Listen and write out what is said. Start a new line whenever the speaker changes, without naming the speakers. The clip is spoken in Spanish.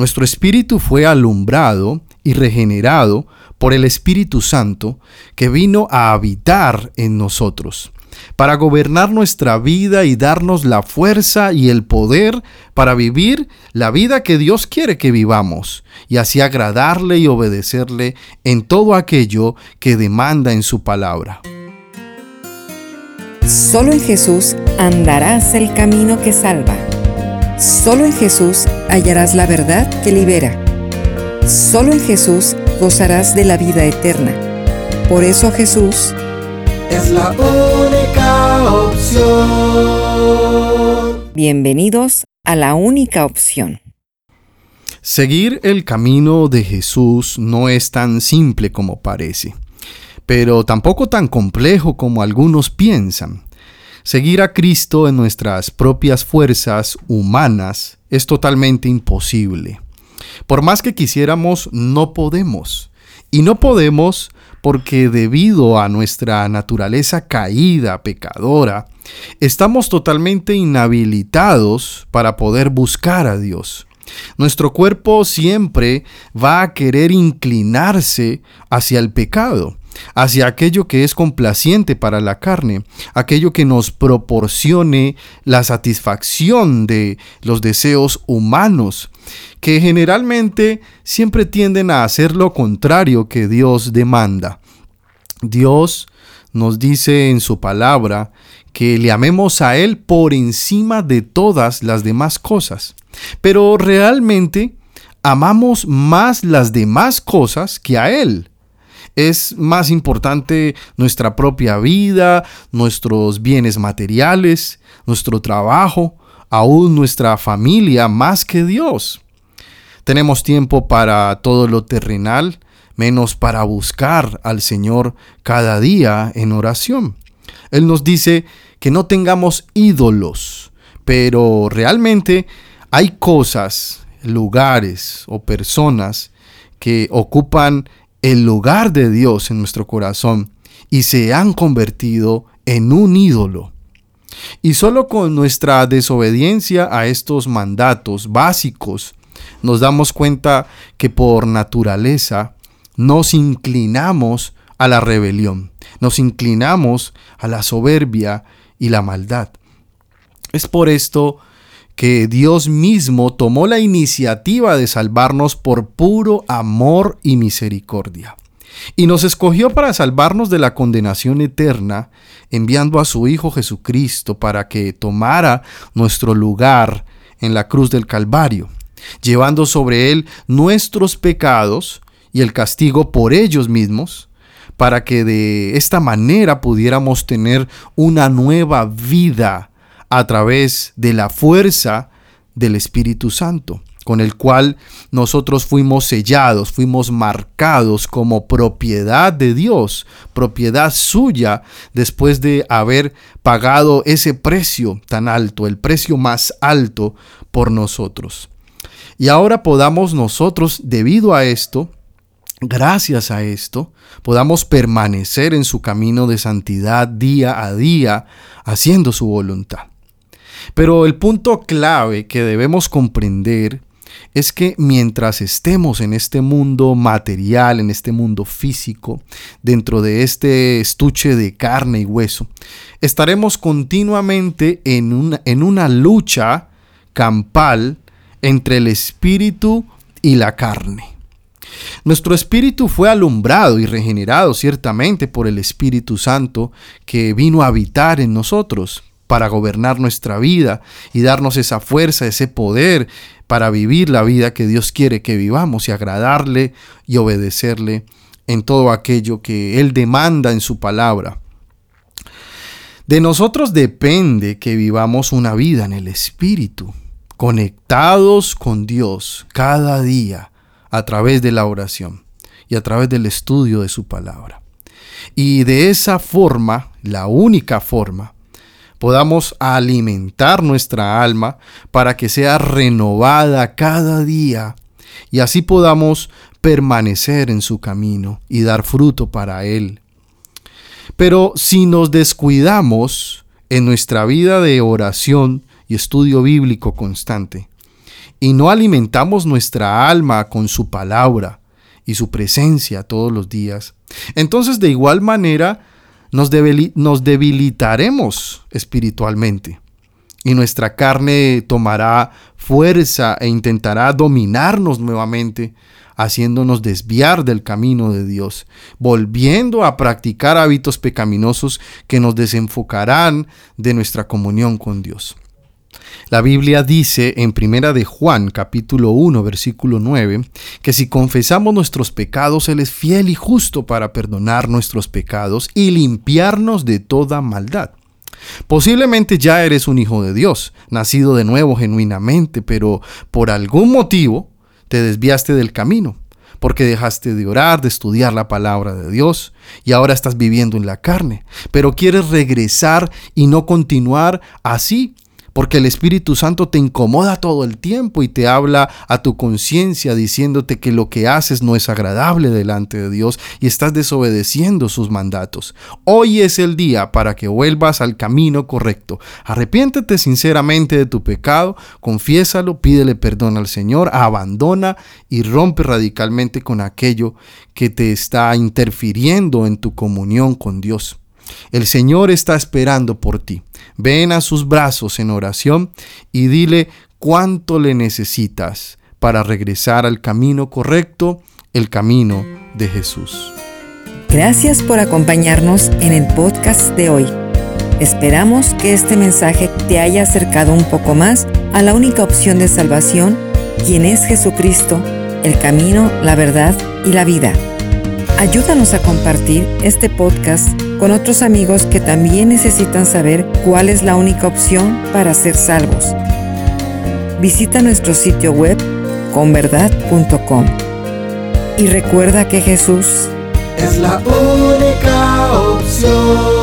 Nuestro espíritu fue alumbrado y regenerado por el Espíritu Santo que vino a habitar en nosotros, para gobernar nuestra vida y darnos la fuerza y el poder para vivir la vida que Dios quiere que vivamos, y así agradarle y obedecerle en todo aquello que demanda en su palabra.
Solo en Jesús andarás el camino que salva. Solo en Jesús hallarás la verdad que libera. Solo en Jesús gozarás de la vida eterna. Por eso Jesús
es la única opción.
Bienvenidos a la única opción.
Seguir el camino de Jesús no es tan simple como parece, pero tampoco tan complejo como algunos piensan. Seguir a Cristo en nuestras propias fuerzas humanas es totalmente imposible. Por más que quisiéramos, no podemos. Y no podemos porque debido a nuestra naturaleza caída, pecadora, estamos totalmente inhabilitados para poder buscar a Dios. Nuestro cuerpo siempre va a querer inclinarse hacia el pecado hacia aquello que es complaciente para la carne, aquello que nos proporcione la satisfacción de los deseos humanos, que generalmente siempre tienden a hacer lo contrario que Dios demanda. Dios nos dice en su palabra que le amemos a Él por encima de todas las demás cosas. Pero realmente amamos más las demás cosas que a Él es más importante nuestra propia vida, nuestros bienes materiales, nuestro trabajo, aún nuestra familia más que Dios. Tenemos tiempo para todo lo terrenal, menos para buscar al Señor cada día en oración. Él nos dice que no tengamos ídolos, pero realmente hay cosas, lugares o personas que ocupan el lugar de Dios en nuestro corazón y se han convertido en un ídolo. Y solo con nuestra desobediencia a estos mandatos básicos nos damos cuenta que por naturaleza nos inclinamos a la rebelión, nos inclinamos a la soberbia y la maldad. Es por esto que Dios mismo tomó la iniciativa de salvarnos por puro amor y misericordia. Y nos escogió para salvarnos de la condenación eterna, enviando a su Hijo Jesucristo para que tomara nuestro lugar en la cruz del Calvario, llevando sobre él nuestros pecados y el castigo por ellos mismos, para que de esta manera pudiéramos tener una nueva vida a través de la fuerza del Espíritu Santo, con el cual nosotros fuimos sellados, fuimos marcados como propiedad de Dios, propiedad suya, después de haber pagado ese precio tan alto, el precio más alto por nosotros. Y ahora podamos nosotros, debido a esto, gracias a esto, podamos permanecer en su camino de santidad día a día, haciendo su voluntad. Pero el punto clave que debemos comprender es que mientras estemos en este mundo material, en este mundo físico, dentro de este estuche de carne y hueso, estaremos continuamente en una, en una lucha campal entre el espíritu y la carne. Nuestro espíritu fue alumbrado y regenerado ciertamente por el Espíritu Santo que vino a habitar en nosotros para gobernar nuestra vida y darnos esa fuerza, ese poder para vivir la vida que Dios quiere que vivamos y agradarle y obedecerle en todo aquello que Él demanda en su palabra. De nosotros depende que vivamos una vida en el Espíritu, conectados con Dios cada día a través de la oración y a través del estudio de su palabra. Y de esa forma, la única forma, podamos alimentar nuestra alma para que sea renovada cada día y así podamos permanecer en su camino y dar fruto para Él. Pero si nos descuidamos en nuestra vida de oración y estudio bíblico constante, y no alimentamos nuestra alma con su palabra y su presencia todos los días, entonces de igual manera nos, debilitaremos espiritualmente y nuestra carne tomará fuerza e intentará dominarnos nuevamente, haciéndonos desviar del camino de Dios, volviendo a practicar hábitos pecaminosos que nos desenfocarán de nuestra comunión con Dios. La Biblia dice en Primera de Juan capítulo 1 versículo 9 que si confesamos nuestros pecados él es fiel y justo para perdonar nuestros pecados y limpiarnos de toda maldad. Posiblemente ya eres un hijo de Dios, nacido de nuevo genuinamente, pero por algún motivo te desviaste del camino, porque dejaste de orar, de estudiar la palabra de Dios, y ahora estás viviendo en la carne, pero quieres regresar y no continuar así, porque el Espíritu Santo te incomoda todo el tiempo y te habla a tu conciencia diciéndote que lo que haces no es agradable delante de Dios y estás desobedeciendo sus mandatos. Hoy es el día para que vuelvas al camino correcto. Arrepiéntete sinceramente de tu pecado, confiésalo, pídele perdón al Señor, abandona y rompe radicalmente con aquello que te está interfiriendo en tu comunión con Dios. El Señor está esperando por ti. Ven a sus brazos en oración y dile cuánto le necesitas para regresar al camino correcto, el camino de Jesús.
Gracias por acompañarnos en el podcast de hoy. Esperamos que este mensaje te haya acercado un poco más a la única opción de salvación, quien es Jesucristo, el camino, la verdad y la vida. Ayúdanos a compartir este podcast con otros amigos que también necesitan saber cuál es la única opción para ser salvos. Visita nuestro sitio web converdad.com y recuerda que Jesús
es la única opción.